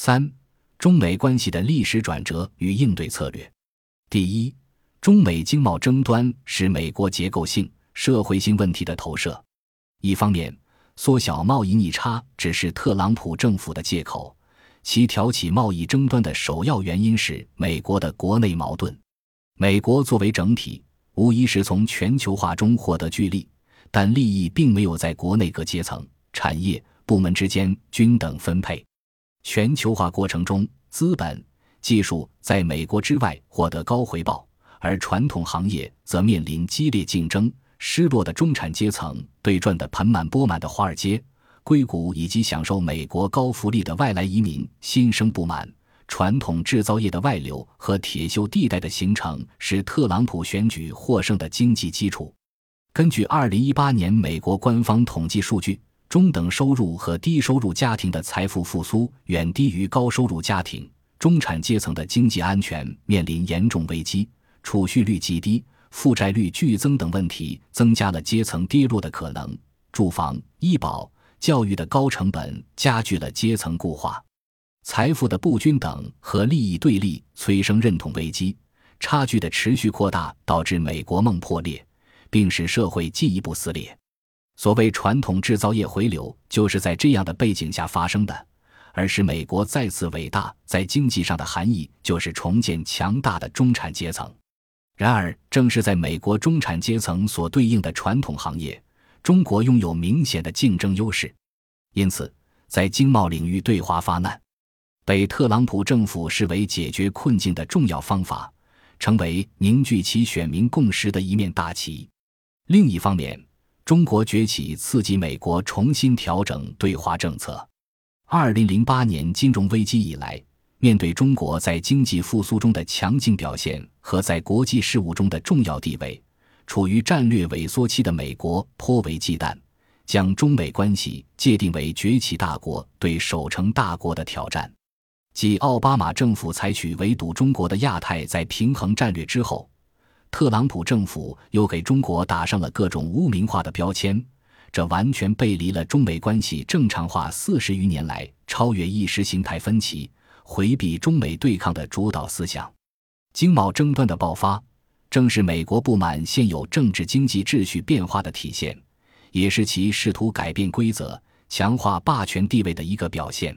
三、中美关系的历史转折与应对策略。第一，中美经贸争端是美国结构性、社会性问题的投射。一方面，缩小贸易逆差只是特朗普政府的借口，其挑起贸易争端的首要原因是美国的国内矛盾。美国作为整体，无疑是从全球化中获得巨利，但利益并没有在国内各阶层、产业部门之间均等分配。全球化过程中，资本、技术在美国之外获得高回报，而传统行业则面临激烈竞争。失落的中产阶层对赚得盆满钵满的华尔街、硅谷以及享受美国高福利的外来移民心生不满。传统制造业的外流和铁锈地带的形成是特朗普选举获胜的经济基础。根据2018年美国官方统计数据，中等收入和低收入家庭的财富复苏远低于高收入家庭，中产阶层的经济安全面临严重危机，储蓄率极低。负债率剧增等问题，增加了阶层跌落的可能。住房、医保、教育的高成本加剧了阶层固化，财富的不均等和利益对立催生认同危机，差距的持续扩大导致美国梦破裂，并使社会进一步撕裂。所谓传统制造业回流，就是在这样的背景下发生的。而使美国再次伟大，在经济上的含义就是重建强大的中产阶层。然而，正是在美国中产阶层所对应的传统行业，中国拥有明显的竞争优势。因此，在经贸领域对华发难，被特朗普政府视为解决困境的重要方法，成为凝聚其选民共识的一面大旗。另一方面，中国崛起刺激美国重新调整对华政策。二零零八年金融危机以来。面对中国在经济复苏中的强劲表现和在国际事务中的重要地位，处于战略萎缩期的美国颇为忌惮，将中美关系界定为崛起大国对守成大国的挑战。继奥巴马政府采取围堵中国的亚太再平衡战略之后，特朗普政府又给中国打上了各种污名化的标签，这完全背离了中美关系正常化四十余年来超越意识形态分歧。回避中美对抗的主导思想，经贸争端的爆发，正是美国不满现有政治经济秩序变化的体现，也是其试图改变规则、强化霸权地位的一个表现。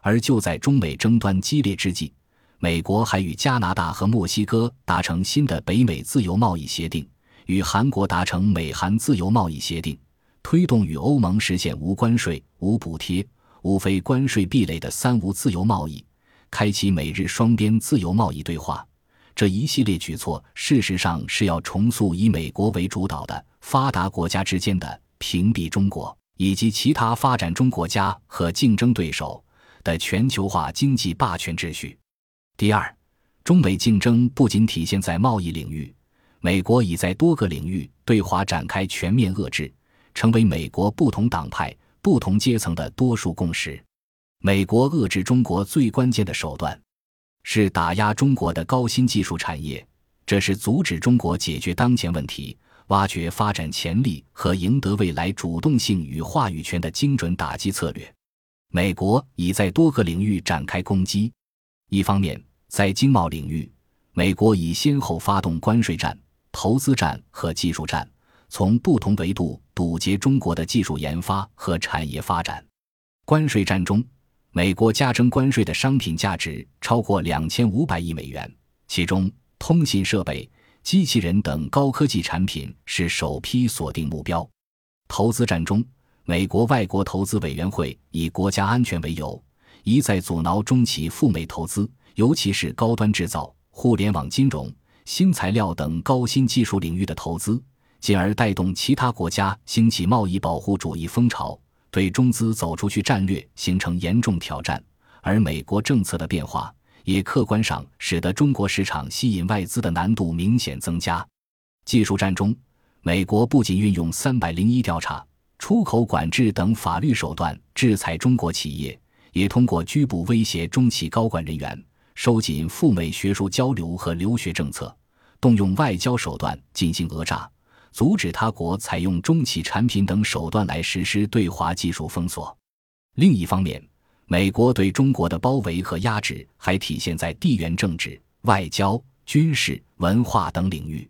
而就在中美争端激烈之际，美国还与加拿大和墨西哥达成新的北美自由贸易协定，与韩国达成美韩自由贸易协定，推动与欧盟实现无关税、无补贴、无非关税壁垒的“三无”自由贸易。开启美日双边自由贸易对话，这一系列举措事实上是要重塑以美国为主导的发达国家之间的屏蔽中国以及其他发展中国家和竞争对手的全球化经济霸权秩序。第二，中美竞争不仅体现在贸易领域，美国已在多个领域对华展开全面遏制，成为美国不同党派、不同阶层的多数共识。美国遏制中国最关键的手段，是打压中国的高新技术产业，这是阻止中国解决当前问题、挖掘发展潜力和赢得未来主动性与话语权的精准打击策略。美国已在多个领域展开攻击。一方面，在经贸领域，美国已先后发动关税战、投资战和技术战，从不同维度堵截中国的技术研发和产业发展。关税战中，美国加征关税的商品价值超过两千五百亿美元，其中通信设备、机器人等高科技产品是首批锁定目标。投资战中，美国外国投资委员会以国家安全为由，一再阻挠中企赴美投资，尤其是高端制造、互联网金融、新材料等高新技术领域的投资，进而带动其他国家兴起贸易保护主义风潮。对中资走出去战略形成严重挑战，而美国政策的变化也客观上使得中国市场吸引外资的难度明显增加。技术战中，美国不仅运用三百零一调查、出口管制等法律手段制裁中国企业，也通过拘捕威胁中企高管人员，收紧赴美学术交流和留学政策，动用外交手段进行讹诈。阻止他国采用中企产品等手段来实施对华技术封锁。另一方面，美国对中国的包围和压制还体现在地缘政治、外交、军事、文化等领域。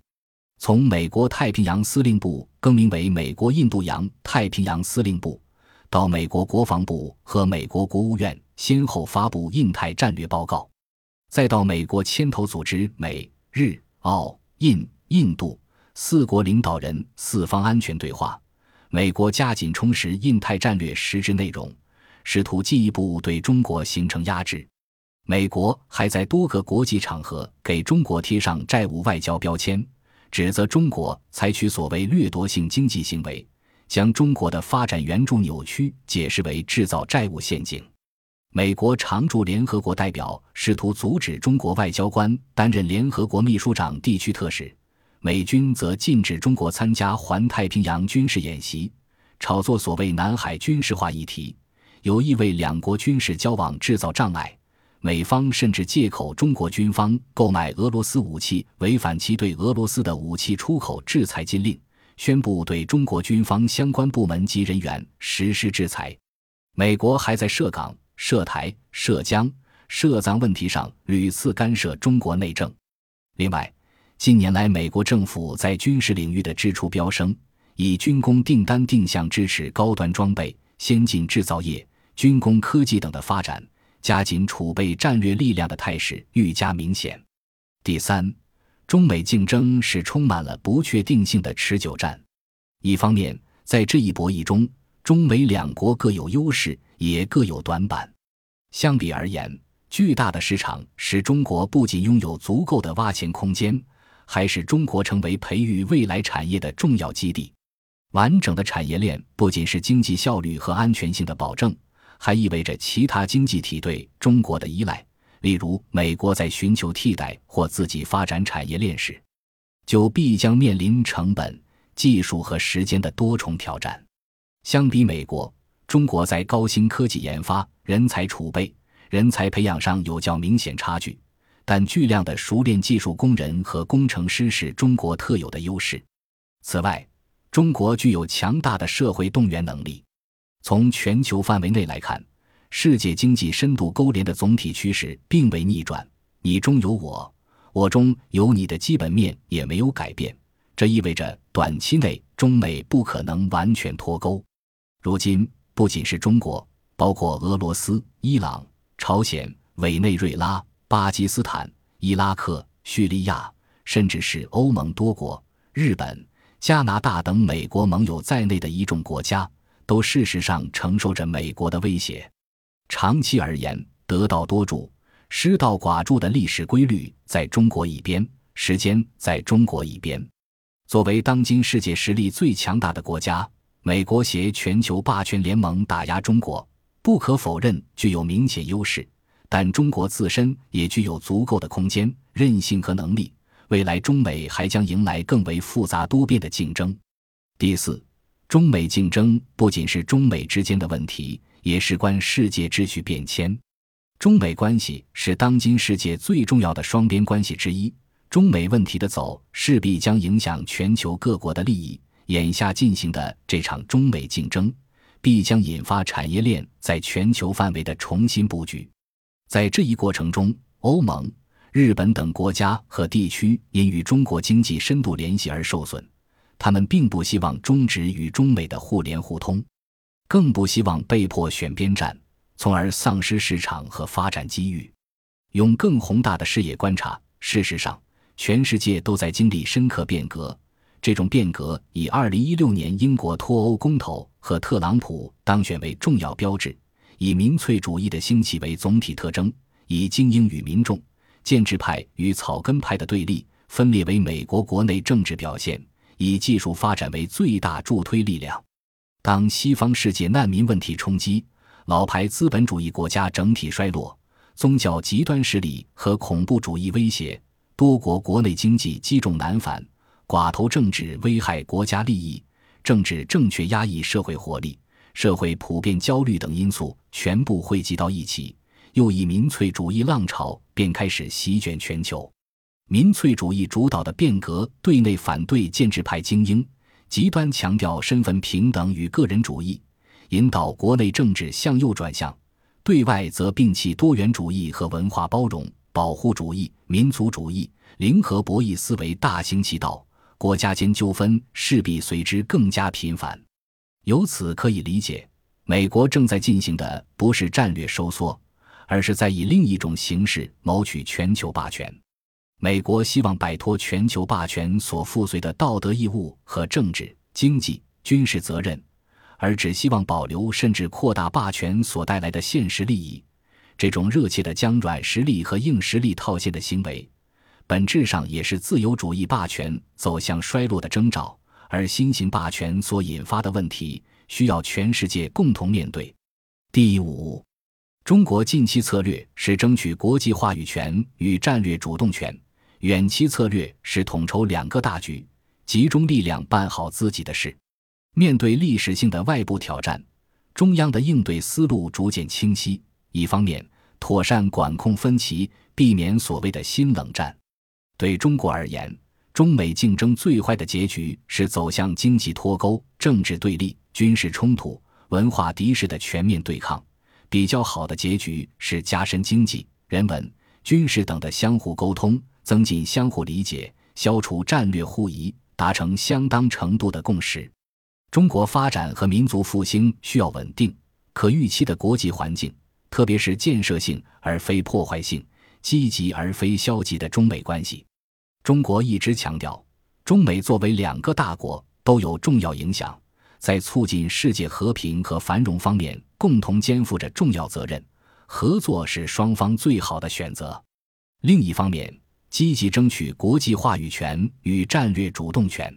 从美国太平洋司令部更名为美国印度洋太平洋司令部，到美国国防部和美国国务院先后发布印太战略报告，再到美国牵头组织美日澳印印度四国领导人四方安全对话，美国加紧充实印太战略实质内容，试图进一步对中国形成压制。美国还在多个国际场合给中国贴上债务外交标签。指责中国采取所谓掠夺性经济行为，将中国的发展援助扭曲解释为制造债务陷阱。美国常驻联合国代表试图阻止中国外交官担任联合国秘书长地区特使，美军则禁止中国参加环太平洋军事演习，炒作所谓南海军事化议题，有意为两国军事交往制造障碍。美方甚至借口中国军方购买俄罗斯武器，违反其对俄罗斯的武器出口制裁禁令，宣布对中国军方相关部门及人员实施制裁。美国还在涉港、涉台、涉疆、涉藏问题上屡次干涉中国内政。另外，近年来美国政府在军事领域的支出飙升，以军工订单定向支持高端装备、先进制造业、军工科技等的发展。加紧储备战略力量的态势愈加明显。第三，中美竞争是充满了不确定性的持久战。一方面，在这一博弈中，中美两国各有优势，也各有短板。相比而言，巨大的市场使中国不仅拥有足够的挖潜空间，还使中国成为培育未来产业的重要基地。完整的产业链不仅是经济效率和安全性的保证。还意味着其他经济体对中国的依赖，例如美国在寻求替代或自己发展产业链时，就必将面临成本、技术和时间的多重挑战。相比美国，中国在高新科技研发、人才储备、人才培养上有较明显差距，但巨量的熟练技术工人和工程师是中国特有的优势。此外，中国具有强大的社会动员能力。从全球范围内来看，世界经济深度勾连的总体趋势并未逆转，你中有我，我中有你的基本面也没有改变。这意味着短期内中美不可能完全脱钩。如今，不仅是中国，包括俄罗斯、伊朗、朝鲜、委内瑞拉、巴基斯坦、伊拉克、叙利亚，甚至是欧盟多国、日本、加拿大等美国盟友在内的一众国家。都事实上承受着美国的威胁。长期而言，得道多助、失道寡助的历史规律在中国一边，时间在中国一边。作为当今世界实力最强大的国家，美国携全球霸权联盟打压中国，不可否认具有明显优势。但中国自身也具有足够的空间、韧性和能力。未来中美还将迎来更为复杂多变的竞争。第四。中美竞争不仅是中美之间的问题，也事关世界秩序变迁。中美关系是当今世界最重要的双边关系之一，中美问题的走势必将影响全球各国的利益。眼下进行的这场中美竞争，必将引发产业链在全球范围的重新布局。在这一过程中，欧盟、日本等国家和地区因与中国经济深度联系而受损。他们并不希望终止与中美的互联互通，更不希望被迫选边站，从而丧失市场和发展机遇。用更宏大的视野观察，事实上，全世界都在经历深刻变革。这种变革以2016年英国脱欧公投和特朗普当选为重要标志，以民粹主义的兴起为总体特征，以精英与民众、建制派与草根派的对立分裂为美国国内政治表现。以技术发展为最大助推力量。当西方世界难民问题冲击、老牌资本主义国家整体衰落、宗教极端势力和恐怖主义威胁、多国国内经济积重难返、寡头政治危害国家利益、政治正确压抑社会活力、社会普遍焦虑等因素全部汇集到一起，又一民粹主义浪潮便开始席卷全球。民粹主义主导的变革，对内反对建制派精英，极端强调身份平等与个人主义，引导国内政治向右转向；对外则摒弃多元主义和文化包容，保护主义、民族主义、零和博弈思维大行其道，国家间纠纷势必随之更加频繁。由此可以理解，美国正在进行的不是战略收缩，而是在以另一种形式谋取全球霸权。美国希望摆脱全球霸权所附随的道德义务和政治、经济、军事责任。而只希望保留甚至扩大霸权所带来的现实利益，这种热切的将软实力和硬实力套现的行为，本质上也是自由主义霸权走向衰落的征兆。而新型霸权所引发的问题，需要全世界共同面对。第五，中国近期策略是争取国际话语权与战略主动权，远期策略是统筹两个大局，集中力量办好自己的事。面对历史性的外部挑战，中央的应对思路逐渐清晰。一方面，妥善管控分歧，避免所谓的新冷战。对中国而言，中美竞争最坏的结局是走向经济脱钩、政治对立、军事冲突、文化敌视的全面对抗；比较好的结局是加深经济、人文、军事等的相互沟通，增进相互理解，消除战略互疑，达成相当程度的共识。中国发展和民族复兴需要稳定、可预期的国际环境，特别是建设性而非破坏性、积极而非消极的中美关系。中国一直强调，中美作为两个大国，都有重要影响，在促进世界和平和繁荣方面共同肩负着重要责任，合作是双方最好的选择。另一方面，积极争取国际话语权与战略主动权。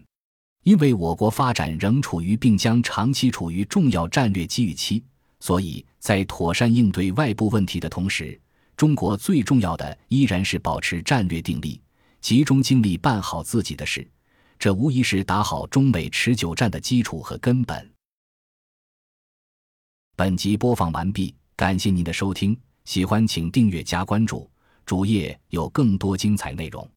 因为我国发展仍处于并将长期处于重要战略机遇期，所以在妥善应对外部问题的同时，中国最重要的依然是保持战略定力，集中精力办好自己的事。这无疑是打好中美持久战的基础和根本。本集播放完毕，感谢您的收听，喜欢请订阅加关注，主页有更多精彩内容。